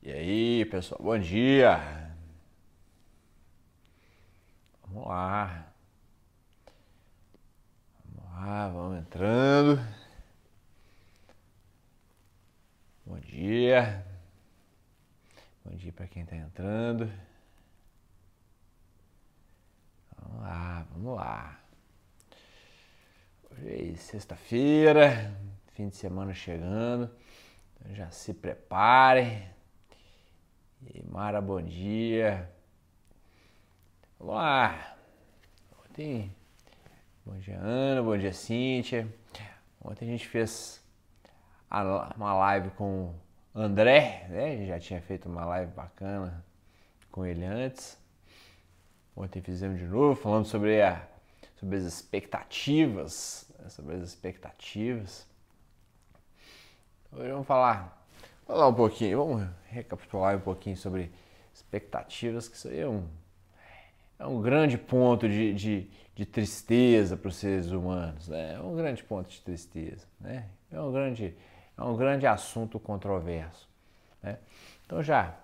E aí, pessoal, bom dia. Vamos lá. Vamos lá, vamos entrando. Bom dia. Bom dia para quem está entrando. Vamos lá, vamos lá. Hoje é sexta-feira, fim de semana chegando. Então já se prepare. E Mara, bom dia. Vamos lá. Ontem, bom dia Ana, bom dia Cíntia. Ontem a gente fez uma live com o André, né? Já tinha feito uma live bacana com ele antes. Ontem fizemos de novo, falando sobre, a, sobre as expectativas, né? sobre as expectativas. Hoje vamos falar falar um pouquinho, vamos recapitular um pouquinho sobre expectativas, que isso aí é um, é um grande ponto de, de, de tristeza para os seres humanos, né? É um grande ponto de tristeza, né? É um grande, é um grande assunto controverso, né? Então já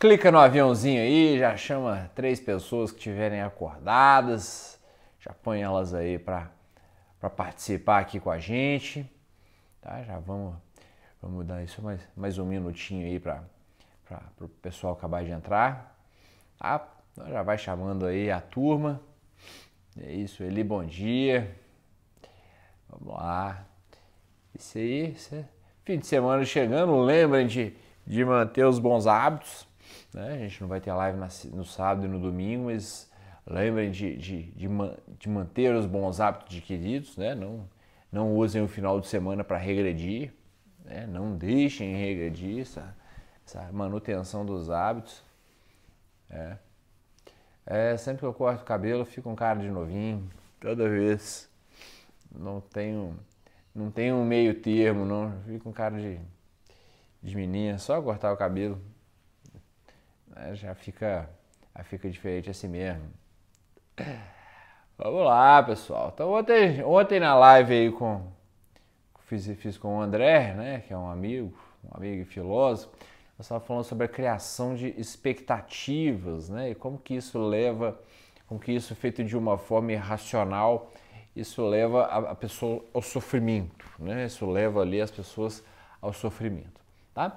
clica no aviãozinho aí, já chama três pessoas que estiverem acordadas, já põe elas aí para participar aqui com a gente, tá? Já vamos Vamos dar isso mais, mais um minutinho aí para o pessoal acabar de entrar. Ah, já vai chamando aí a turma. É isso, Eli, bom dia. Vamos lá. Isso aí, isso é fim de semana chegando. Lembrem de, de manter os bons hábitos. Né? A gente não vai ter live no sábado e no domingo, mas lembrem de, de, de, de manter os bons hábitos adquiridos. Né? Não, não usem o final de semana para regredir. Né? Não deixem regredir essa, essa manutenção dos hábitos. É. é. sempre que eu corto o cabelo, fico um cara de novinho, toda vez. Não tenho, não tenho um meio termo, não. Fico um cara de, de menina, só cortar o cabelo. É, já fica, já fica diferente assim mesmo. Vamos lá, pessoal. Então ontem, ontem na live aí com, fiz, fiz com o André, né, que é um amigo, um amigo e filósofo, nós estávamos falando sobre a criação de expectativas, né, e como que isso leva, como que isso feito de uma forma irracional, isso leva a, a pessoa ao sofrimento, né, isso leva ali as pessoas ao sofrimento, tá?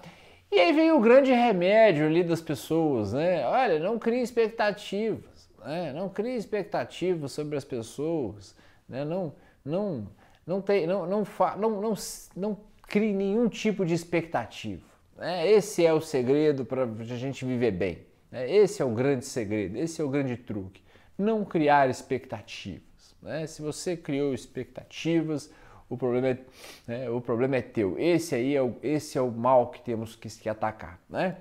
E aí vem o grande remédio ali das pessoas, né? Olha, não crie expectativas, né? não crie expectativas sobre as pessoas, né? não, não, não, tem, não, não, não, não, não crie nenhum tipo de expectativa. Né? Esse é o segredo para a gente viver bem. Né? Esse é o grande segredo, esse é o grande truque. Não criar expectativas. Né? Se você criou expectativas, o problema, é, né, o problema é teu. Esse aí é o, esse é o mal que temos que, que atacar. Né?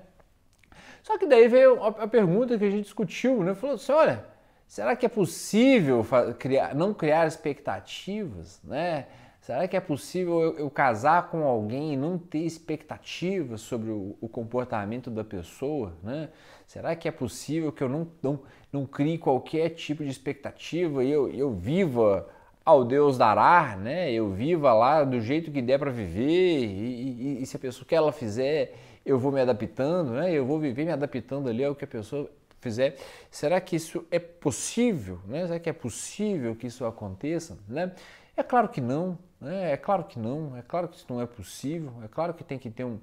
Só que daí veio a, a pergunta que a gente discutiu, né? Falou assim, olha, Será que é possível criar, não criar expectativas, né? Será que é possível eu, eu, casar com alguém e não ter expectativas sobre o, o, comportamento da pessoa? Né? Será que é possível que eu não, não, não crie qualquer tipo de expectativa e eu, eu viva ao Deus dará, né? eu viva lá do jeito que der para viver e, e, e, se a pessoa que ela fizer, eu vou me adaptando, né? eu vou viver me adaptando ali ao que a pessoa fizer, será que isso é possível? Né? Será que é possível que isso aconteça? Né? É claro que não, né? é claro que não, é claro que isso não é possível, é claro que tem que ter um,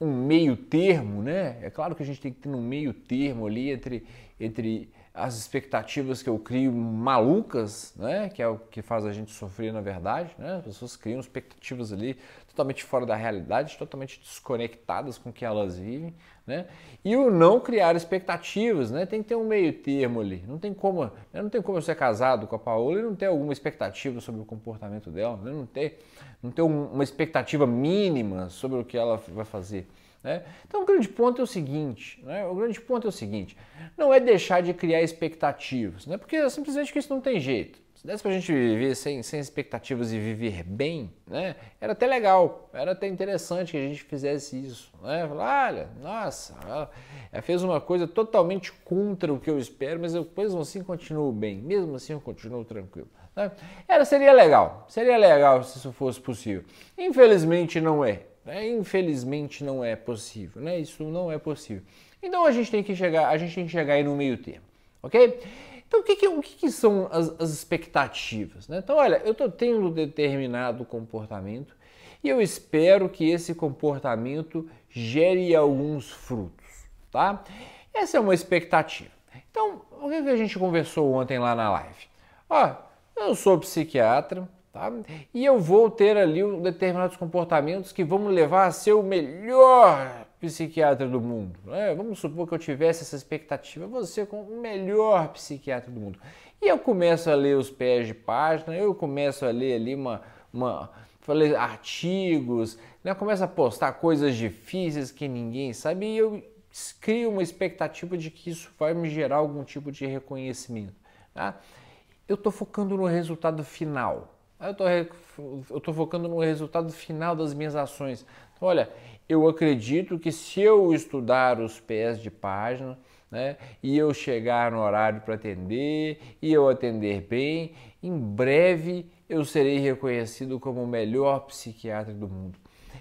um meio termo, né? É claro que a gente tem que ter um meio termo ali entre, entre as expectativas que eu crio malucas, né? Que é o que faz a gente sofrer na verdade, né? As pessoas criam expectativas ali totalmente fora da realidade, totalmente desconectadas com o que elas vivem, né? E o não criar expectativas, né? Tem que ter um meio termo ali. Não tem como, né? não tem como eu ser casado com a Paola e não ter alguma expectativa sobre o comportamento dela, né? não ter, não ter uma expectativa mínima sobre o que ela vai fazer. Né? Então o grande ponto é o seguinte, né? o grande ponto é o seguinte, não é deixar de criar expectativas, né? porque simplesmente que isso não tem jeito. Se desse pra gente viver sem, sem expectativas e viver bem, né? Era até legal, era até interessante que a gente fizesse isso, né? olha, nossa, ela fez uma coisa totalmente contra o que eu espero, mas eu mesmo assim continuo bem, mesmo assim eu continuo tranquilo. Né? Era, seria legal, seria legal se isso fosse possível. Infelizmente não é, Né? Infelizmente não é possível, né? Isso não é possível. Então a gente tem que chegar, a gente tem que chegar aí no meio termo, ok? Então o que, que o que, que são as, as, expectativas? Né? Então olha, eu estou tendo determinado comportamento e eu espero que esse comportamento gere alguns frutos, tá? Essa é uma expectativa. Então o que, que a gente conversou ontem lá na live? Ó, eu sou psiquiatra, Tá? E eu vou ter ali determinados comportamentos que vão me levar a ser o melhor psiquiatra do mundo. Né? Vamos supor que eu tivesse essa expectativa, vou ser o melhor psiquiatra do mundo. E eu começo a ler os pés de página, eu começo a ler ali uma, uma falei, artigos, né? começo a postar coisas difíceis que ninguém sabe e eu crio uma expectativa de que isso vai me gerar algum tipo de reconhecimento. Tá? Eu estou focando no resultado final. Eu estou focando no resultado final das minhas ações. Então, olha, eu acredito que se eu estudar os pés de página, né, e eu chegar no horário para atender, e eu atender bem, em breve eu serei reconhecido como o melhor psiquiatra do mundo.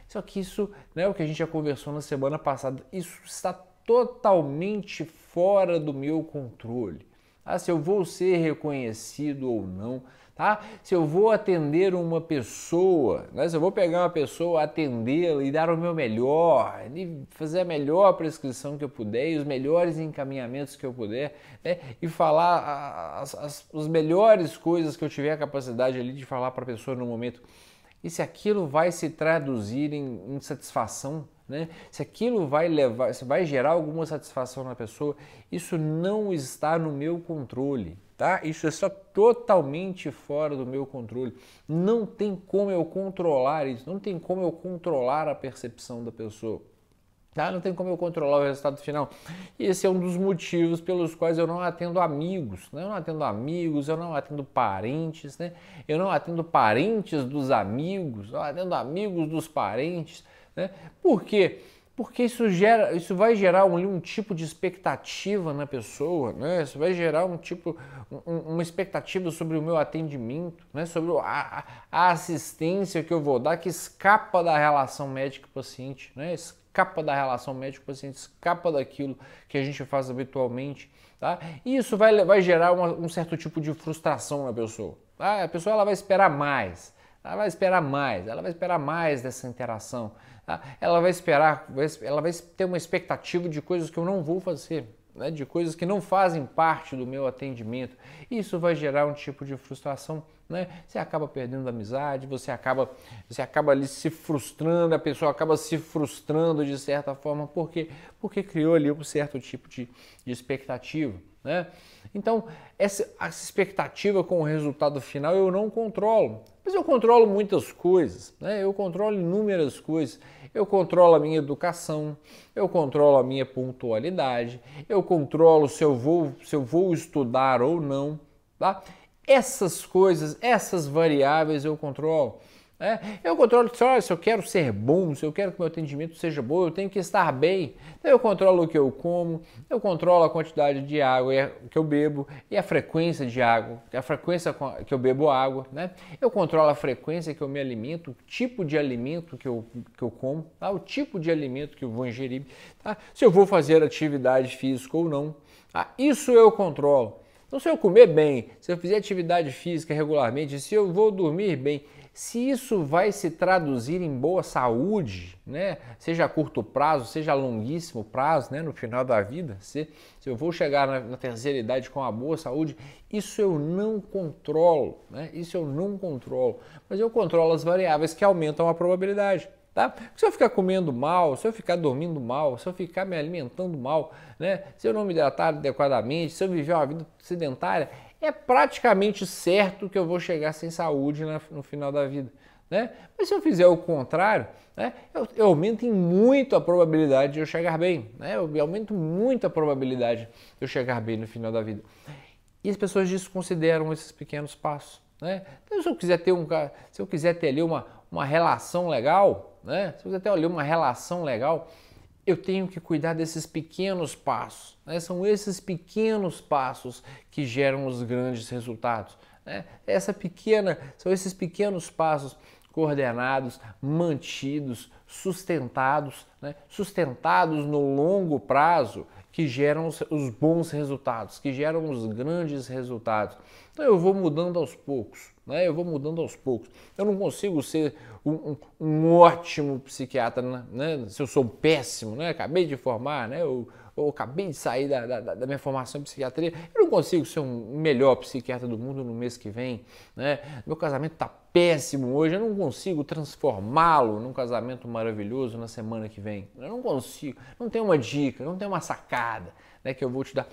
Só que isso, né, o que a gente já conversou na semana passada, isso está totalmente fora do meu controle. Ah, se eu vou ser reconhecido ou não, tá? Se eu vou atender uma pessoa, né? se eu vou pegar uma pessoa, atendê-la e dar o meu melhor, e fazer a melhor prescrição que eu puder e os melhores encaminhamentos que eu puder, né? e falar as, as, as melhores coisas que eu tiver a capacidade ali de falar para a pessoa no momento. E se aquilo vai se traduzir em, em satisfação, né? se aquilo vai levar, se vai gerar alguma satisfação na pessoa, isso não está no meu controle tá? Isso está totalmente fora do meu controle. Não tem como eu controlar isso, não tem como eu controlar a percepção da pessoa. Tá? Não tem como eu controlar o resultado final. E esse é um dos motivos pelos quais eu não atendo amigos. Né? Eu não atendo amigos, eu não atendo parentes, né? eu não atendo parentes dos amigos, eu atendo amigos dos parentes. Né? Por quê? Isso gera, isso vai gerar um, um, tipo de expectativa na pessoa, né? Isso vai gerar um tipo, um, uma expectativa sobre o meu atendimento, né? Sobre a, a, assistência que eu vou dar que escapa da relação médico-paciente, né? Escapa da relação médico-paciente, escapa daquilo que a gente faz habitualmente, tá? E isso vai, vai gerar uma, um certo tipo de frustração na pessoa. Tá? A pessoa ela vai esperar mais, ela vai esperar mais, ela vai esperar mais dessa interação. Tá? Ela vai esperar, ela vai ter uma expectativa de coisas que eu não vou fazer, né? de coisas que não fazem parte do meu atendimento. Isso vai gerar um tipo de frustração. Né? Você acaba perdendo a amizade, você acaba, você acaba ali se frustrando, a pessoa acaba se frustrando de certa forma, porque porque criou ali um certo tipo de, de expectativa. Né? Então, essa, essa expectativa com o resultado final eu não controlo. Mas eu controlo muitas coisas, né? eu controlo inúmeras coisas. Eu controlo a minha educação, eu controlo a minha pontualidade, eu controlo se eu vou, se eu vou estudar ou não. Tá? Essas coisas, essas variáveis eu controlo. É, eu controlo só se eu quero ser bom, se eu quero que meu atendimento seja bom, eu tenho que estar bem. Então eu controlo o que eu como, eu controlo a quantidade de água que eu bebo e a frequência de água, a frequência que eu bebo água, né? Eu controlo a frequência que eu me alimento, o tipo de alimento que eu, que eu como, tá? o tipo de alimento que eu vou ingerir, tá? se eu vou fazer atividade física ou não. Tá? Isso eu controlo. Então se eu comer bem, se eu fizer atividade física regularmente, se eu vou dormir bem, se isso vai se traduzir em boa saúde, né? seja a curto prazo, seja a longuíssimo prazo, né? no final da vida, se, se eu vou chegar na, na, terceira idade com uma boa saúde, isso eu não controlo, né? isso eu não controlo, mas eu controlo as variáveis que aumentam a probabilidade. Tá? Se eu ficar comendo mal, se eu ficar dormindo mal, se eu ficar me alimentando mal, né? se eu não me hidratar adequadamente, se eu viver uma vida sedentária, é praticamente certo que eu vou chegar sem saúde no final da vida. Né? Mas se eu fizer o contrário, né, eu, eu, aumento em muito a probabilidade de eu chegar bem. Né? Eu aumento muito a probabilidade de eu chegar bem no final da vida. E as pessoas desconsideram esses pequenos passos. Né? Então, se eu quiser ter um, se eu quiser ter ali uma, uma relação legal, né? se eu quiser ter ali uma relação legal, eu tenho que cuidar desses pequenos passos. Né? São esses pequenos passos que geram os grandes resultados. Né? Essa pequena, são esses pequenos passos coordenados, mantidos, sustentados, né? sustentados no longo prazo, que geram os, os, bons resultados, que geram os grandes resultados. Então eu vou mudando aos poucos, né? eu vou mudando aos poucos. Eu não consigo ser um, um, um ótimo psiquiatra, né? se eu sou péssimo, né? acabei de formar, né? eu, eu acabei de sair da, da, da, minha formação em psiquiatria, eu não consigo ser um melhor psiquiatra do mundo no mês que vem, né? Meu casamento está péssimo hoje, eu não consigo transformá-lo num casamento maravilhoso na semana que vem. Eu não consigo, não tem uma dica, não tem uma sacada, né, que eu vou te dar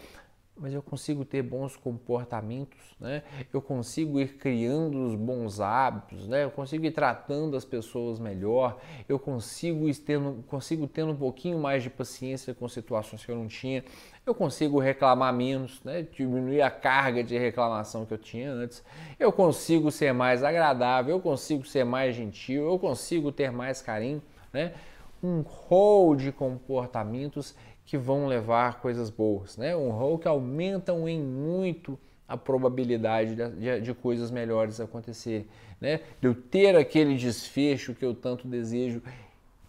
mas eu consigo ter bons comportamentos, né? eu consigo ir criando os bons hábitos, né? eu consigo ir tratando as pessoas melhor, eu consigo tendo, consigo tendo um pouquinho mais de paciência com situações que eu não tinha, eu consigo reclamar menos, né? diminuir a carga de reclamação que eu tinha antes, eu consigo ser mais agradável, eu consigo ser mais gentil, eu consigo ter mais carinho. Né? Um rol de comportamentos que vão levar coisas boas, né? Um rol que aumentam em muito a probabilidade de, de, coisas melhores acontecerem, né? De eu ter aquele desfecho que eu tanto desejo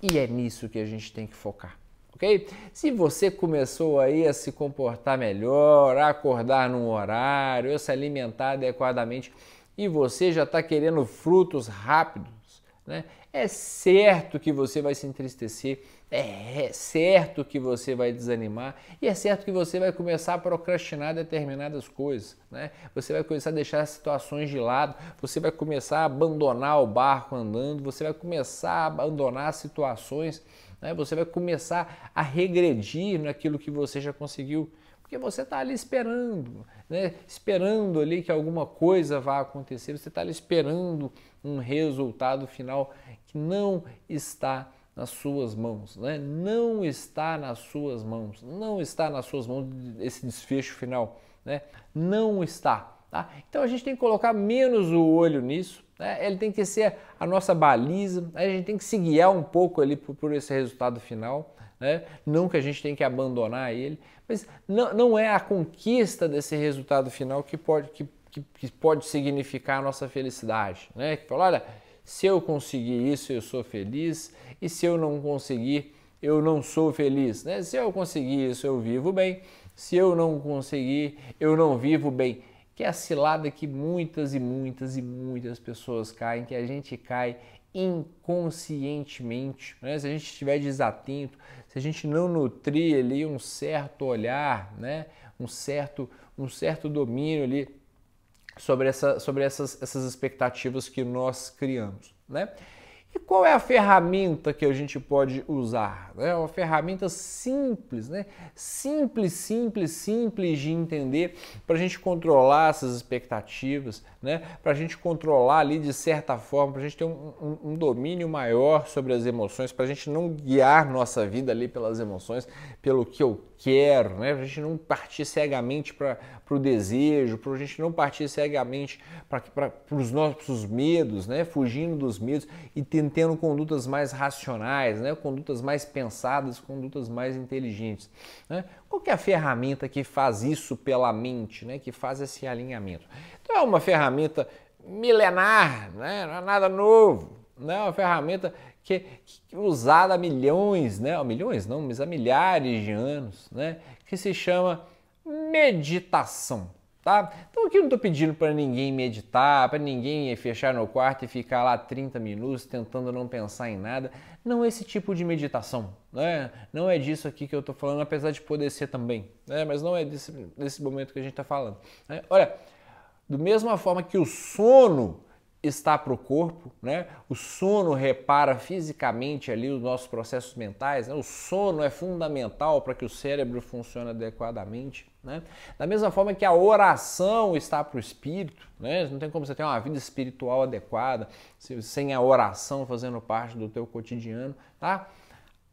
e é nisso que a gente tem que focar, ok? Se você começou aí a se comportar melhor, a acordar num horário, a se alimentar adequadamente e você já está querendo frutos rápidos, né? É certo que você vai se entristecer, é certo que você vai desanimar e é certo que você vai começar a procrastinar determinadas coisas, né? Você vai começar a deixar situações de lado, você vai começar a abandonar o barco andando, você vai começar a abandonar situações, né? Você vai começar a regredir naquilo que você já conseguiu, porque você está ali esperando, né? Esperando ali que alguma coisa vá acontecer, você está ali esperando um resultado final que não está nas suas mãos, né? não está nas suas mãos, não está nas suas mãos esse desfecho final, né? não está. Tá? Então a gente tem que colocar menos o olho nisso, né? ele tem que ser a nossa baliza, a gente tem que se guiar um pouco ali por, por esse resultado final, né? não que a gente tem que abandonar ele, mas não, não é a conquista desse resultado final que pode, que, que, que pode significar a nossa felicidade. Né? Que fala, olha, se eu conseguir isso, eu sou feliz, e se eu não conseguir, eu não sou feliz. Né? Se eu conseguir isso, eu vivo bem, se eu não conseguir, eu não vivo bem. Que é a cilada que muitas e muitas e muitas pessoas caem, que a gente cai inconscientemente. Né? Se a gente estiver desatento, se a gente não nutrir ali um certo olhar, né? um, certo, um certo domínio ali sobre, essa, sobre essas, essas expectativas que nós criamos. Né? E qual é a ferramenta que a gente pode usar? É uma ferramenta simples, né? Simples, simples, simples de entender para a gente controlar essas expectativas, né? Para a gente controlar ali de certa forma, para a gente ter um, um, um, domínio maior sobre as emoções, para a gente não guiar nossa vida ali pelas emoções, pelo que eu quero, né? Para a gente não partir cegamente para o desejo, para a gente não partir cegamente para os nossos medos, né? Fugindo dos medos e tendo condutas mais racionais, né? Condutas mais pensadas, condutas mais inteligentes. Né? Qual é a ferramenta que faz isso pela mente, né? Que faz esse alinhamento? Então é uma ferramenta milenar, né? Não é nada novo, né? É uma ferramenta que, que usada há milhões, né? milhões não, mas há milhares de anos, né? Que se chama meditação. Tá? Então aqui eu não estou pedindo para ninguém meditar, para ninguém fechar no quarto e ficar lá 30 minutos tentando não pensar em nada. Não é esse tipo de meditação, né? Não é disso aqui que eu estou falando, apesar de poder ser também, né? Mas não é desse, desse momento que a gente está falando. Né? Olha, da mesma forma que o sono está para o corpo, né? O sono repara fisicamente ali os nossos processos mentais, né? O sono é fundamental para que o cérebro funcione adequadamente, né? Da mesma forma que a oração está para o espírito, né? Não tem como você ter uma vida espiritual adequada sem a oração fazendo parte do teu cotidiano, tá?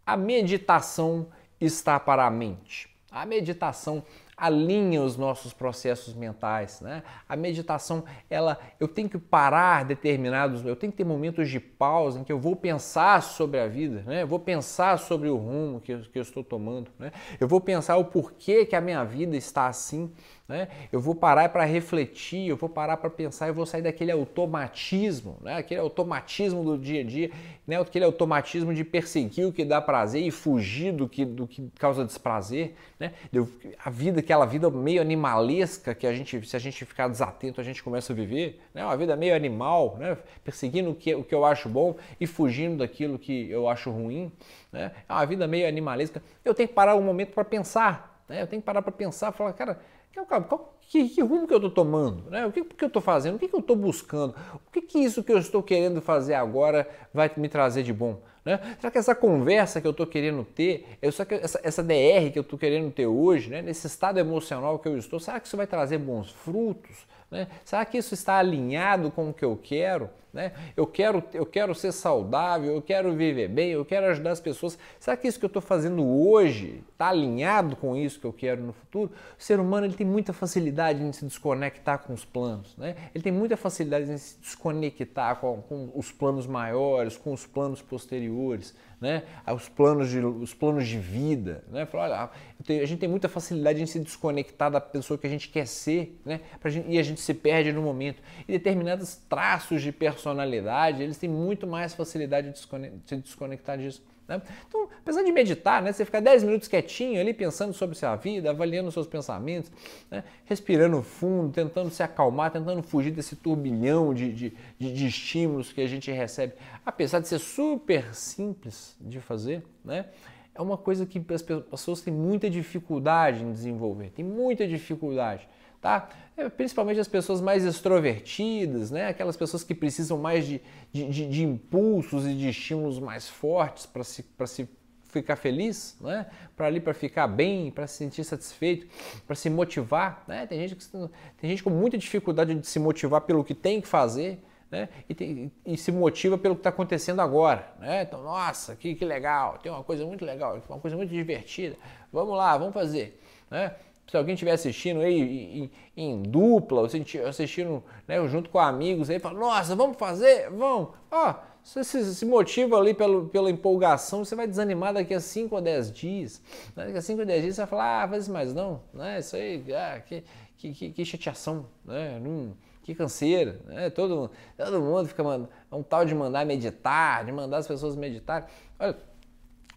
A meditação está para a mente. A meditação alinha os nossos processos mentais, né? A meditação, ela, eu tenho que parar determinados, eu tenho que ter momentos de pausa em que eu vou pensar sobre a vida, né? Eu vou pensar sobre o rumo que eu, que eu estou tomando, né? Eu vou pensar o porquê que a minha vida está assim, né? Eu vou parar para refletir, eu vou parar para pensar, eu vou sair daquele automatismo, né? aquele automatismo do dia a dia, né? aquele automatismo de perseguir o que dá prazer e fugir do que, do que causa desprazer. Né? A vida, aquela vida meio animalesca que a gente, se a gente ficar desatento, a gente começa a viver, né? uma vida meio animal, né? perseguindo o que, o que eu acho bom e fugindo daquilo que eu acho ruim. Né? É uma vida meio animalesca. Eu tenho que parar um momento para pensar. Né? Eu tenho que parar para pensar, falar, cara, qual, que, que, rumo que eu estou tomando? Né? O que, que eu estou fazendo? O que, que eu estou buscando? O que, que isso que eu estou querendo fazer agora vai me trazer de bom? Né? Será que essa conversa que eu estou querendo ter, essa, essa DR que eu estou querendo ter hoje, né? nesse estado emocional que eu estou, será que isso vai trazer bons frutos? Né? Será que isso está alinhado com o que eu quero? Né? Eu, quero eu quero ser saudável, eu quero viver bem, eu quero ajudar as pessoas. Será que isso que eu estou fazendo hoje está alinhado com isso que eu quero no futuro? O ser humano ele tem muita facilidade em se desconectar com os planos. Né? Ele tem muita facilidade em se desconectar com, com os planos maiores, com os planos posteriores né? os, planos de, os planos de vida. Né? Fala, olha, a gente tem muita facilidade em se desconectar da pessoa que a gente quer ser né? Gente, e a gente se perde no momento. E determinados traços de personalidade, eles têm muito mais facilidade de se desconectar disso. Né? Então, apesar de meditar, né, você ficar 10 minutos quietinho ali pensando sobre sua vida, avaliando seus pensamentos, né, respirando fundo, tentando se acalmar, tentando fugir desse turbilhão de, de, de, de, estímulos que a gente recebe, apesar de ser super simples de fazer, né, é uma coisa que as pessoas têm muita dificuldade em desenvolver, tem muita dificuldade tá? É, principalmente as pessoas mais extrovertidas, né? Aquelas pessoas que precisam mais de, de, de, de impulsos e de estímulos mais fortes para se, se ficar feliz, né? Para ali para ficar bem, para se sentir satisfeito, para se motivar, né? Tem gente que tem gente com muita dificuldade de se motivar pelo que tem que fazer, né? E, tem, e se motiva pelo que está acontecendo agora, né? Então, nossa, que, que legal, tem uma coisa muito legal, uma coisa muito divertida. Vamos lá, vamos fazer, né? Se alguém estiver assistindo aí em, em, dupla, ou assistindo né, junto com amigos aí, fala, nossa, vamos fazer? Vamos! Ó, você se, se, motiva ali pelo, pela empolgação, você vai desanimar daqui a 5 ou 10 dias. Né? Daqui a 5 ou 10 dias você vai falar, ah, faz isso mais não, né? Isso aí, ah, que, que, que, que chateação, né? Hum, que canseira, né? Todo, todo mundo fica mandando, é um tal de mandar meditar, de mandar as pessoas meditar. Olha,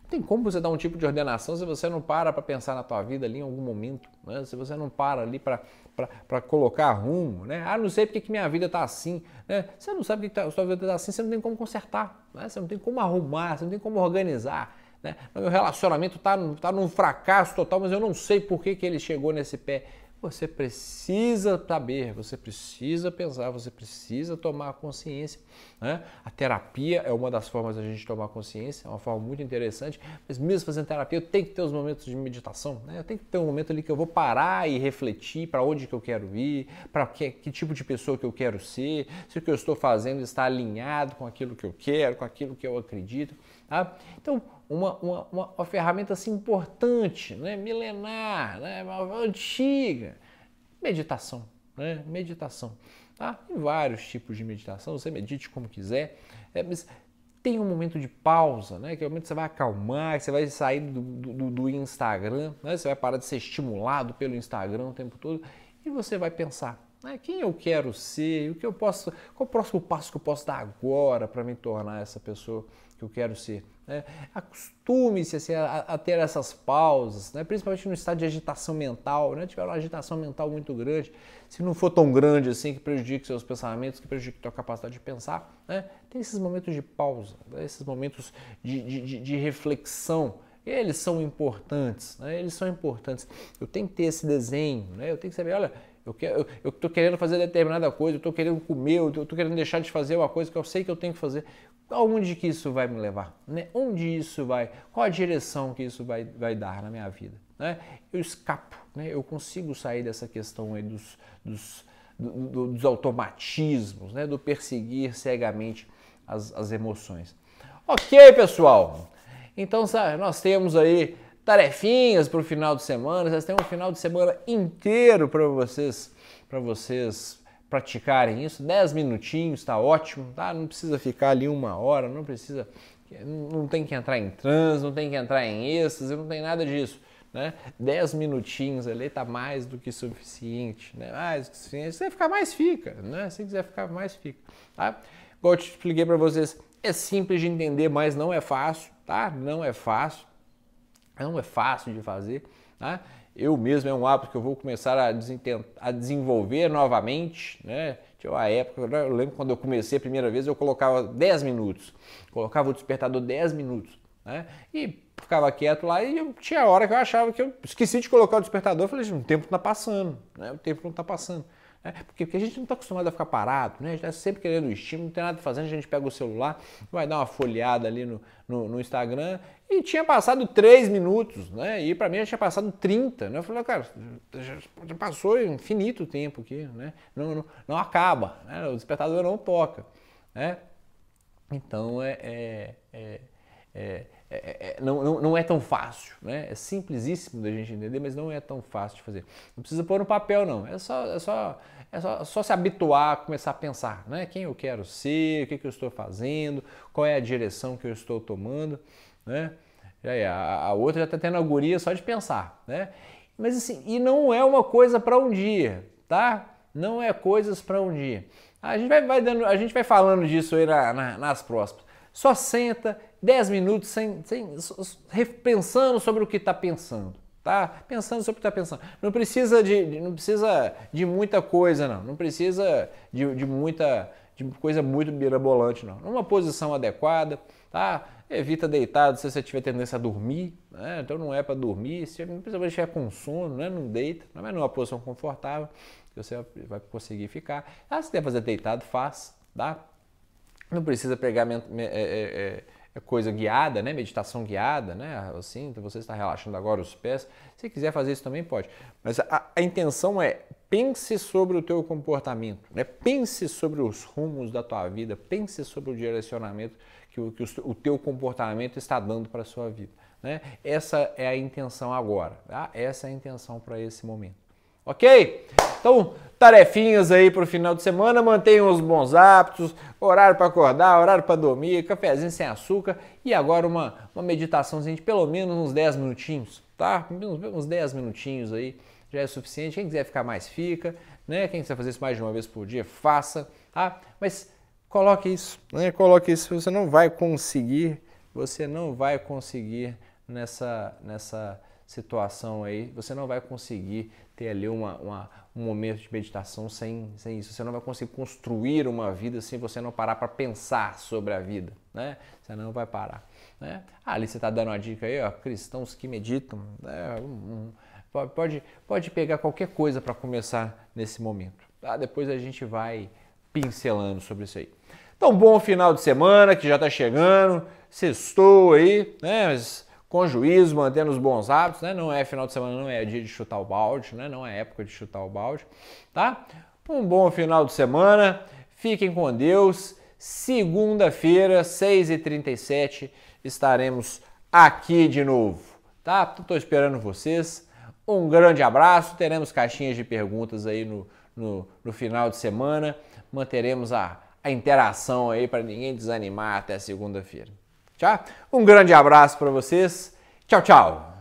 tem como você dar um tipo de ordenação se você não para para pensar na tua vida ali em algum momento, né? se você não para ali para colocar rumo, né? Ah, não sei porque que minha vida está assim, né? Você não sabe que tá, a sua vida está assim, você não tem como consertar, né? você não tem como arrumar, você não tem como organizar. Né? Meu relacionamento está tá num fracasso total, mas eu não sei por que, que ele chegou nesse pé. Você precisa saber, você precisa pensar, você precisa tomar consciência. Né? A terapia é uma das formas da gente tomar consciência, é uma forma muito interessante, mas mesmo fazendo terapia, eu tenho que ter os momentos de meditação. Né? Eu tenho que ter um momento ali que eu vou parar e refletir para onde que eu quero ir, para que, que tipo de pessoa que eu quero ser, se o que eu estou fazendo está alinhado com aquilo que eu quero, com aquilo que eu acredito. Tá? Então, uma, uma, uma, uma ferramenta assim, importante, né? milenar, né? antiga. Meditação. Né? Meditação. Tá? Tem vários tipos de meditação, você medite como quiser, é, mas tem um momento de pausa, né? que é o momento que você vai acalmar, que você vai sair do, do, do Instagram, né? você vai parar de ser estimulado pelo Instagram o tempo todo e você vai pensar. Né? Quem eu quero ser? O que eu posso? Qual o próximo passo que eu posso dar agora para me tornar essa pessoa que eu quero ser? Né? Acostume-se assim, a, a, ter essas pausas, né? principalmente no estado de agitação mental. Né? Tiver uma agitação mental muito grande, se não for tão grande assim que prejudique seus pensamentos, que prejudique sua capacidade de pensar, né? tem esses momentos de pausa, né? esses momentos de, de, de reflexão. Eles são importantes, né? eles são importantes. Eu tenho que ter esse desenho, né? eu tenho que saber, olha, eu estou querendo fazer determinada coisa, eu estou querendo comer, eu estou querendo deixar de fazer uma coisa que eu sei que eu tenho que fazer aonde que isso vai me levar? Né? Onde isso vai? Qual a direção que isso vai, vai dar na minha vida? Né? Eu escapo, né? eu consigo sair dessa questão aí dos, dos, do, dos automatismos, né? do perseguir cegamente as, as emoções. Ok, pessoal? Então, sabe, nós temos aí tarefinhas para o final de semana, vocês têm um final de semana inteiro para vocês, para vocês praticarem isso, 10 minutinhos está ótimo, tá? Não precisa ficar ali uma hora, não precisa, não tem que entrar em trans, não tem que entrar em êxtase, não tem nada disso. né? 10 minutinhos ali está mais do que suficiente, né? Mais do que suficiente. Se quiser ficar mais, fica, né? Se quiser ficar mais, fica, tá? Igual eu te expliquei para vocês, é simples de entender, mas não é fácil, tá? Não é fácil, não é fácil de fazer, tá? Eu mesmo é um hábito que eu vou começar a, a desenvolver novamente, né? Tinha uma época, eu lembro quando eu comecei a primeira vez, eu colocava 10 minutos, colocava o despertador 10 minutos, né? E ficava quieto lá e eu, tinha hora que eu achava que eu esqueci de colocar o despertador, eu falei, o tempo está passando, né? O tempo não está passando. É, porque, porque, a gente não está acostumado a ficar parado, né? A gente está sempre querendo estímulo, não tem nada fazendo, a gente pega o celular, vai dar uma folheada ali no, no, no Instagram e tinha passado 3 minutos, né? E para mim já tinha passado 30, né? Eu falei, cara, já, já passou infinito tempo aqui, né? Não, não, não acaba, né? o despertador não toca, né? Então é, é, é, é é, é, é, não, não, não, é tão fácil, né? É simplesíssimo da gente entender, mas não é tão fácil de fazer. Não precisa pôr no papel, não. É só, é só, é só, só se habituar, começar a pensar, né? Quem eu quero ser, o que, que eu estou fazendo, qual é a direção que eu estou tomando, né? É, a, a outra já está tendo a guria só de pensar, né? Mas assim, e não é uma coisa para um dia, tá? Não é coisas para um dia. A gente vai, vai, dando, a gente vai falando disso aí na, na, nas próximas. Só senta, 10 minutos sem, sem, pensando sobre o que está pensando. Tá? Pensando sobre o que está pensando. Não precisa de, não precisa de muita coisa, não. Não precisa de, de muita de coisa muito mirabolante, não. Numa posição adequada, tá? Evita deitado se você tiver tendência a dormir, né? então não é para dormir. Se não precisa estiver com sono, né? não deita, não é numa posição confortável que você vai conseguir ficar. Ah, se quer fazer deitado, faz, tá? Não precisa pegar é, é, é, coisa guiada, né? Meditação guiada, né? Assim, você está relaxando agora os pés. Se quiser fazer isso também pode. Mas a, a intenção é pense sobre o teu comportamento, né? Pense sobre os rumos da tua vida, pense sobre o direcionamento que o, que o, o teu comportamento está dando para a sua vida. Né? Essa é a intenção agora, tá? Essa é a intenção para esse momento. Ok? Então, tarefinhas aí para o final de semana, mantenham os bons hábitos, horário para acordar, horário para dormir, cafezinho sem açúcar e agora uma, uma meditaçãozinha de pelo menos uns 10 minutinhos, tá? Uns 10 minutinhos aí já é suficiente. Quem quiser ficar mais, fica, né? Quem quiser fazer isso mais de uma vez por dia, faça, tá? Mas coloque isso, né? Coloque isso, você não vai conseguir, você não vai conseguir nessa, nessa situação aí, você não vai conseguir ter ali uma, uma, um momento de meditação sem, sem isso. Você não vai conseguir construir uma vida se você não parar para pensar sobre a vida, né? Você não vai parar. Né? Ah, ali você está dando uma dica aí, ó, cristãos que meditam. Né? Pode, pode pegar qualquer coisa para começar nesse momento. Tá? Depois a gente vai pincelando sobre isso aí. Então, bom final de semana que já está chegando. Sextou aí, né? Mas com juízo, mantendo os bons hábitos, né? Não é final de semana, não é dia de chutar o balde, né? Não é época de chutar o balde, tá? Um bom final de semana, fiquem com Deus. Segunda-feira, 6h37, estaremos aqui de novo, tá? Estou esperando vocês. Um grande abraço, teremos caixinhas de perguntas aí no, no, no final de semana. Manteremos a, a interação aí para ninguém desanimar até segunda-feira. Tchau. Um grande abraço para vocês. Tchau, tchau.